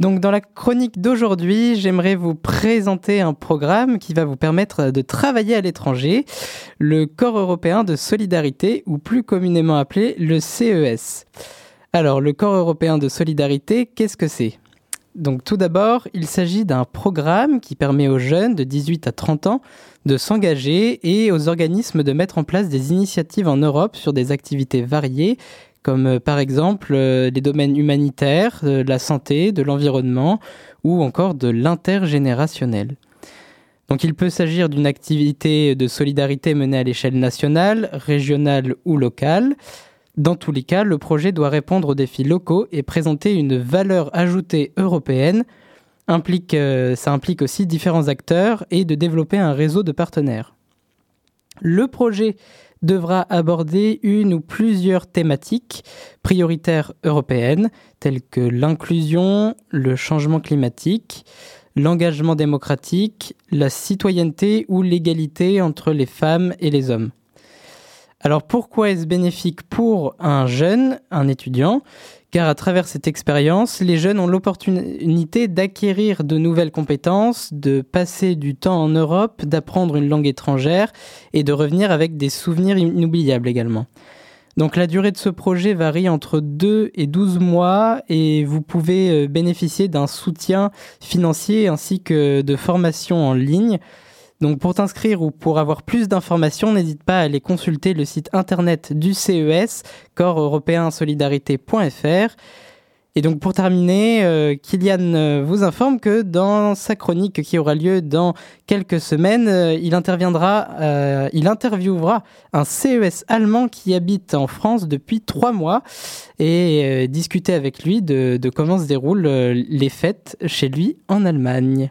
Donc dans la chronique d'aujourd'hui, j'aimerais vous présenter un programme qui va vous permettre de travailler à l'étranger, le Corps européen de solidarité ou plus communément appelé le CES. Alors le Corps européen de solidarité, qu'est-ce que c'est? Donc tout d'abord, il s'agit d'un programme qui permet aux jeunes de 18 à 30 ans de s'engager et aux organismes de mettre en place des initiatives en Europe sur des activités variées comme euh, par exemple euh, les domaines humanitaires, de la santé, de l'environnement ou encore de l'intergénérationnel. Donc il peut s'agir d'une activité de solidarité menée à l'échelle nationale, régionale ou locale. Dans tous les cas, le projet doit répondre aux défis locaux et présenter une valeur ajoutée européenne. Euh, ça implique aussi différents acteurs et de développer un réseau de partenaires. Le projet devra aborder une ou plusieurs thématiques prioritaires européennes, telles que l'inclusion, le changement climatique, l'engagement démocratique, la citoyenneté ou l'égalité entre les femmes et les hommes. Alors pourquoi est-ce bénéfique pour un jeune, un étudiant? Car à travers cette expérience, les jeunes ont l'opportunité d'acquérir de nouvelles compétences, de passer du temps en Europe, d'apprendre une langue étrangère et de revenir avec des souvenirs inoubliables également. Donc la durée de ce projet varie entre 2 et 12 mois et vous pouvez euh, bénéficier d'un soutien financier ainsi que de formation en ligne. Donc pour t'inscrire ou pour avoir plus d'informations, n'hésite pas à aller consulter le site internet du CES, corps européen solidarité.fr. Et donc pour terminer, euh, Kylian euh, vous informe que dans sa chronique qui aura lieu dans quelques semaines, euh, il interviendra, il interviewera un CES allemand qui habite en France depuis trois mois et discuter avec lui de comment se déroulent les fêtes chez lui en Allemagne.